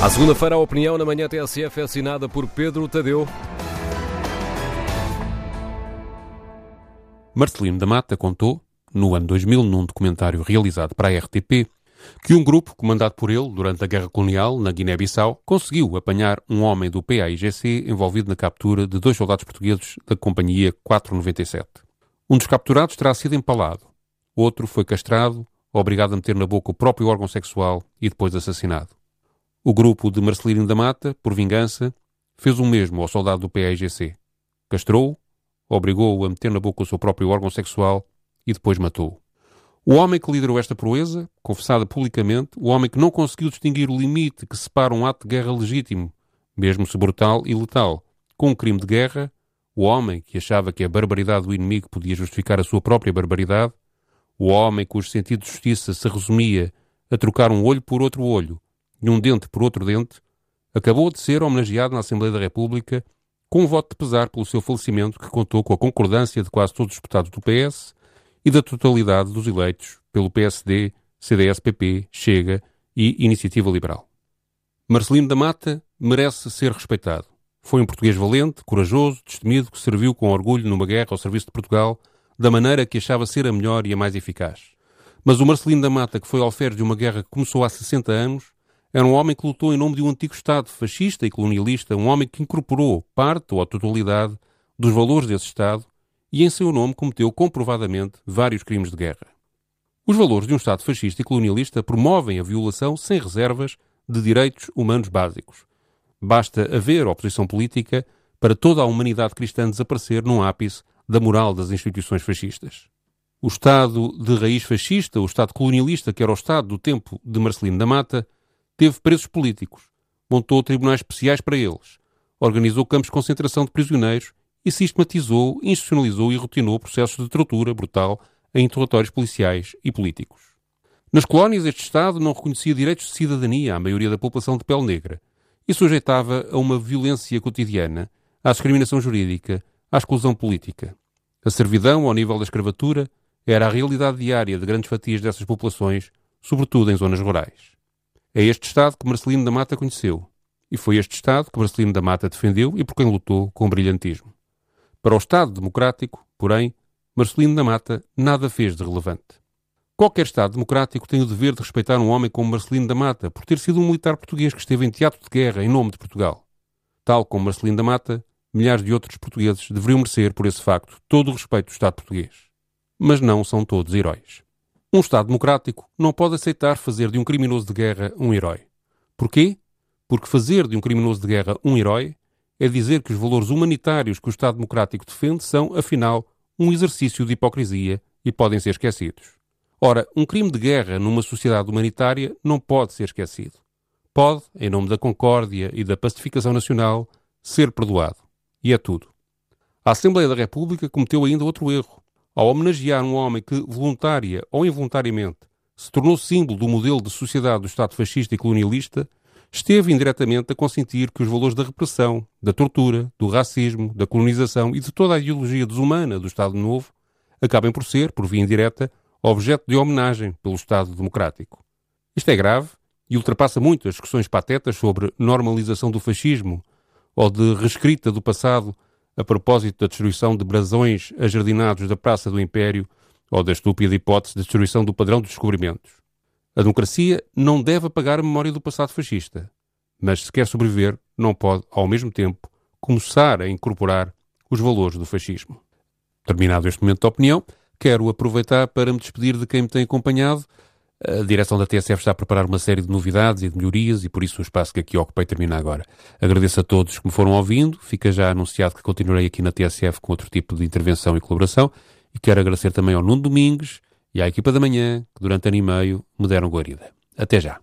À segunda-feira, a opinião na manhã TSF é assinada por Pedro Tadeu. Marcelino da Mata contou, no ano 2000, num documentário realizado para a RTP, que um grupo comandado por ele durante a Guerra Colonial na Guiné-Bissau conseguiu apanhar um homem do PAIGC envolvido na captura de dois soldados portugueses da Companhia 497. Um dos capturados terá sido empalado, outro foi castrado, obrigado a meter na boca o próprio órgão sexual e depois assassinado. O grupo de Marcelino da Mata, por vingança, fez o mesmo ao soldado do PAIGC. Castrou-o, obrigou-o a meter na boca o seu próprio órgão sexual e depois matou-o. O homem que liderou esta proeza, confessada publicamente, o homem que não conseguiu distinguir o limite que separa um ato de guerra legítimo, mesmo se brutal e letal, com um crime de guerra, o homem que achava que a barbaridade do inimigo podia justificar a sua própria barbaridade, o homem cujo sentido de justiça se resumia a trocar um olho por outro olho, e um dente por outro dente, acabou de ser homenageado na Assembleia da República com um voto de pesar pelo seu falecimento que contou com a concordância de quase todos os deputados do PS e da totalidade dos eleitos pelo PSD, CDS-PP, Chega e Iniciativa Liberal. Marcelino da Mata merece ser respeitado. Foi um português valente, corajoso, destemido, que serviu com orgulho numa guerra ao serviço de Portugal, da maneira que achava ser a melhor e a mais eficaz. Mas o Marcelino da Mata, que foi alferes de uma guerra que começou há 60 anos, era um homem que lutou em nome de um antigo Estado fascista e colonialista, um homem que incorporou parte ou a totalidade dos valores desse Estado e em seu nome cometeu comprovadamente vários crimes de guerra. Os valores de um Estado fascista e colonialista promovem a violação sem reservas de direitos humanos básicos. Basta haver oposição política para toda a humanidade cristã desaparecer num ápice da moral das instituições fascistas. O Estado de raiz fascista, o Estado colonialista, que era o Estado do tempo de Marcelino da Mata, Teve presos políticos, montou tribunais especiais para eles, organizou campos de concentração de prisioneiros e sistematizou, institucionalizou e rotinou processos de tortura brutal em interrogatórios policiais e políticos. Nas colónias, este Estado não reconhecia direitos de cidadania à maioria da população de pele negra e sujeitava a uma violência cotidiana, à discriminação jurídica, à exclusão política. A servidão, ao nível da escravatura, era a realidade diária de grandes fatias dessas populações, sobretudo em zonas rurais. É este Estado que Marcelino da Mata conheceu. E foi este Estado que Marcelino da Mata defendeu e por quem lutou com brilhantismo. Para o Estado democrático, porém, Marcelino da Mata nada fez de relevante. Qualquer Estado democrático tem o dever de respeitar um homem como Marcelino da Mata por ter sido um militar português que esteve em teatro de guerra em nome de Portugal. Tal como Marcelino da Mata, milhares de outros portugueses deveriam merecer, por esse facto, todo o respeito do Estado português. Mas não são todos heróis. Um Estado democrático não pode aceitar fazer de um criminoso de guerra um herói. Porquê? Porque fazer de um criminoso de guerra um herói é dizer que os valores humanitários que o Estado democrático defende são, afinal, um exercício de hipocrisia e podem ser esquecidos. Ora, um crime de guerra numa sociedade humanitária não pode ser esquecido. Pode, em nome da concórdia e da pacificação nacional, ser perdoado. E é tudo. A Assembleia da República cometeu ainda outro erro ao homenagear um homem que, voluntária ou involuntariamente, se tornou símbolo do modelo de sociedade do Estado fascista e colonialista, esteve indiretamente a consentir que os valores da repressão, da tortura, do racismo, da colonização e de toda a ideologia desumana do Estado Novo acabem por ser, por via indireta, objeto de homenagem pelo Estado democrático. Isto é grave e ultrapassa muito as discussões patetas sobre normalização do fascismo ou de reescrita do passado a propósito da destruição de brasões ajardinados da Praça do Império ou da estúpida hipótese de destruição do padrão dos descobrimentos. A democracia não deve apagar a memória do passado fascista, mas se quer sobreviver, não pode, ao mesmo tempo, começar a incorporar os valores do fascismo. Terminado este momento de opinião, quero aproveitar para me despedir de quem me tem acompanhado a direção da TSF está a preparar uma série de novidades e de melhorias e por isso o espaço que aqui ocupei termina agora. Agradeço a todos que me foram ouvindo. Fica já anunciado que continuarei aqui na TSF com outro tipo de intervenção e colaboração. E quero agradecer também ao Nuno Domingues e à equipa da manhã que durante ano e meio me deram guarida. Até já.